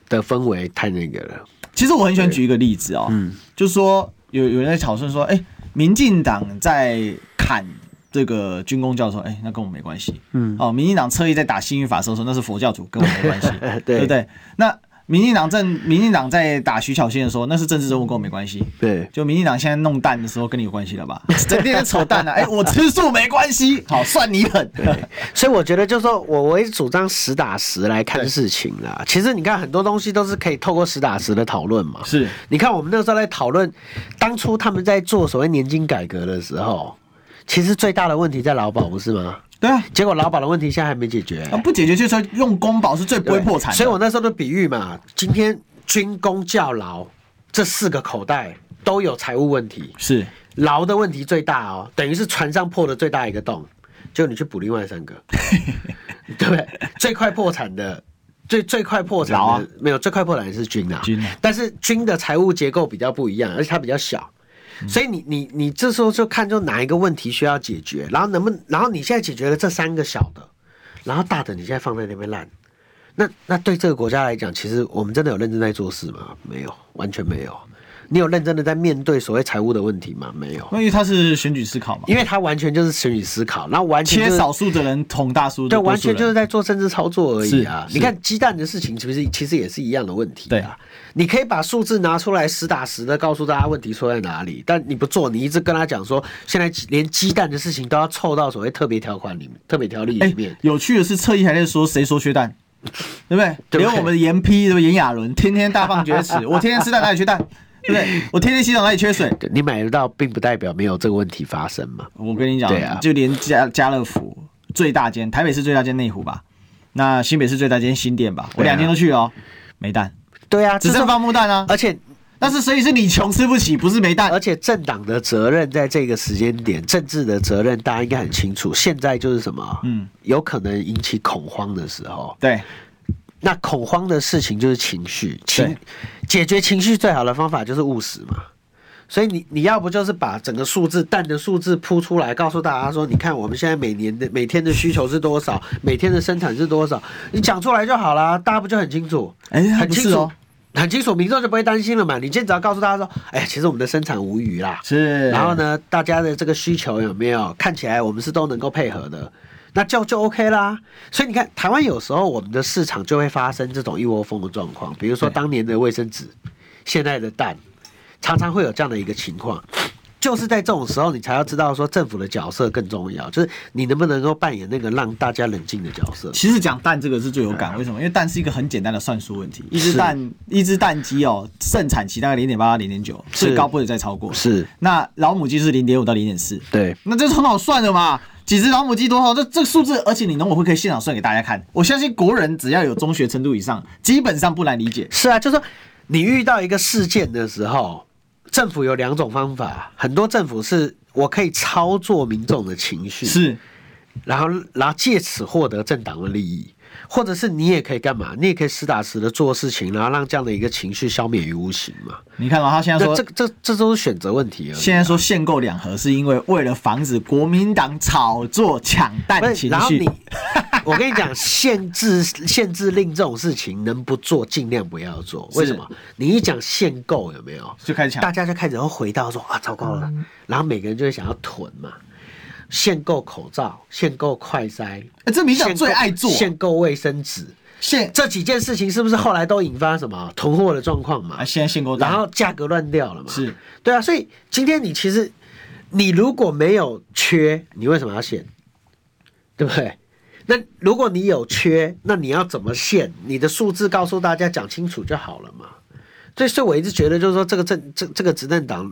的氛围太那个了。其实我很喜欢举一个例子哦，嗯，就是说有有人在讨论说，哎、欸，民进党在砍这个军工教的时候，哎、欸，那跟我没关系，嗯，哦，民进党侧翼在打新语法师的时候，那是佛教徒，跟我没关系，对，对不对？那。民进党政，民进党在打徐巧芯的时候，那是政治人物，跟我没关系。对，就民进党现在弄蛋的时候，跟你有关系了吧？整天扯蛋啊！哎、欸，我吃素没关系，好，算你狠。对，所以我觉得就是说我我也主张实打实来看事情啦。其实你看很多东西都是可以透过实打实的讨论嘛。是，你看我们那时候在讨论当初他们在做所谓年金改革的时候，其实最大的问题在劳保，不是吗？对啊，结果劳保的问题现在还没解决、欸，不解决就是说用公保是最不会破产。所以我那时候的比喻嘛，今天军工教劳这四个口袋都有财务问题，是。劳的问题最大哦，等于是船上破的最大一个洞，就你去补另外三个，对不对？最快破产的，最最快破产的、啊、没有最快破产的是军啊，军，但是军的财务结构比较不一样，而且它比较小。所以你你你这时候就看就哪一个问题需要解决，然后能不能，然后你现在解决了这三个小的，然后大的你现在放在那边烂，那那对这个国家来讲，其实我们真的有认真在做事吗？没有，完全没有。你有认真的在面对所谓财务的问题吗？没有，因为他是选举思考嘛，因为他完全就是选举思考，然后完全、就是、切少数的人捅大数，对，完全就是在做政治操作而已啊！你看鸡蛋的事情，其实其实也是一样的问题、对啊。对，你可以把数字拿出来，实打实的告诉大家问题出在哪里，但你不做，你一直跟他讲说，现在连鸡蛋的事情都要凑到所谓特别条款里面、特别条例里面。欸、有趣的是，侧翼还在说谁说缺蛋，对不对？对 连我们的严批对不对？炎亚纶天天大放厥词，我天天吃蛋哪里缺蛋？对不对？我天天洗澡哪里缺水？你买得到，并不代表没有这个问题发生嘛。我跟你讲，对啊，就连家家乐福最大间，台北市最大间内湖吧，那新北市最大间新店吧，我两天都去了哦，没蛋。对啊，只剩放木蛋啊。而且，但是所以是你穷吃不起，不是没蛋。而且政党的责任在这个时间点，政治的责任大家应该很清楚。现在就是什么？嗯，有可能引起恐慌的时候。对。那恐慌的事情就是情绪，情解决情绪最好的方法就是务实嘛。所以你你要不就是把整个数字蛋的数字铺出来，告诉大家说，你看我们现在每年的每天的需求是多少，每天的生产是多少，你讲出来就好啦，大家不就很清楚？哎，很清楚，很清楚，民众就不会担心了嘛。你今天只要告诉大家说，哎，其实我们的生产无虞啦，是。然后呢，大家的这个需求有没有看起来我们是都能够配合的？那就就 OK 啦，所以你看，台湾有时候我们的市场就会发生这种一窝蜂的状况，比如说当年的卫生纸，现在的蛋，常常会有这样的一个情况，就是在这种时候，你才要知道说政府的角色更重要，就是你能不能够扮演那个让大家冷静的角色。其实讲蛋这个是最有感，为什么？因为蛋是一个很简单的算术问题，一只蛋一只蛋鸡哦，盛产期大概零点八到零点九，最高不会再超过。是，那老母鸡是零点五到零点四，对，那这是很好算的嘛。几只老母鸡多少？这这个数字，而且你农委会可以现场算给大家看。我相信国人只要有中学程度以上，基本上不难理解。是啊，就是说你遇到一个事件的时候，政府有两种方法。很多政府是我可以操作民众的情绪，是，然后然后借此获得政党的利益。或者是你也可以干嘛？你也可以实打实的做事情，然后让这样的一个情绪消灭于无形嘛。你看到他现在说，这这这都是选择问题啊。现在说限购两盒，是因为为了防止国民党炒作抢蛋情绪。然后你，我跟你讲，限制限制令这种事情能不做尽量不要做。为什么？你一讲限购有没有？就开始抢，大家就开始会回到说啊，糟糕了。然后每个人就会想要囤嘛。限购口罩，限购快筛，哎、欸，这民进党最爱做。限购卫生纸，限这几件事情是不是后来都引发什么囤货的状况嘛？啊，现在限购，然后价格乱掉了嘛？是，对啊，所以今天你其实你如果没有缺，你为什么要限？对不对？那如果你有缺，那你要怎么限？你的数字告诉大家讲清楚就好了嘛。所以，所以我一直觉得就是说，这个政这这个执政党。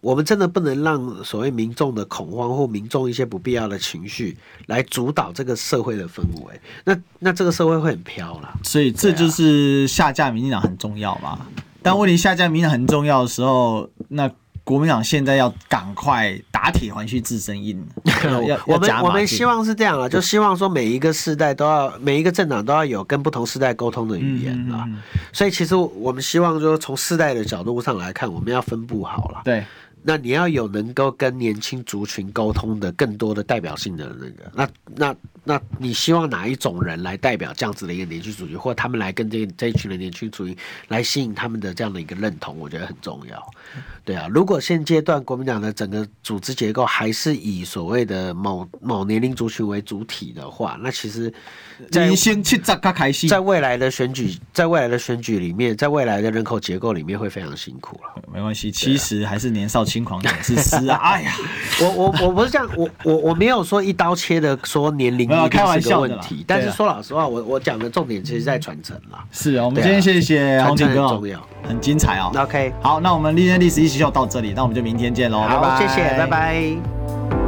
我们真的不能让所谓民众的恐慌或民众一些不必要的情绪来主导这个社会的氛围，那那这个社会会很飘啦。所以这就是下架民进党很重要嘛。但问题下架民进党很重要的时候，那国民党现在要赶快打铁还需自身硬。我们我们希望是这样啊，就希望说每一个世代都要每一个政党都要有跟不同世代沟通的语言啦。所以其实我们希望说从世代的角度上来看，我们要分布好了。对。那你要有能够跟年轻族群沟通的更多的代表性的那个，那那那你希望哪一种人来代表这样子的一个年轻族群，或他们来跟这这一群的年轻族群来吸引他们的这样的一个认同，我觉得很重要。对啊，如果现阶段国民党的整个组织结构还是以所谓的某某年龄族群为主体的话，那其实在先去扎卡开心，在未来的选举，在未来的选举里面，在未来的人口结构里面会非常辛苦了。没关系，其实还是年少轻狂总是诗啊！哎呀，我我我不是这样，我我我没有说一刀切的说年龄一定是个问题，但是说老实话，我我讲的重点其实在传承啦。是啊，我们今天谢谢宏庭哥，很重要，很精彩哦。OK，好，那我们历天历史一起秀到这里，那我们就明天见喽，好，谢谢，拜拜。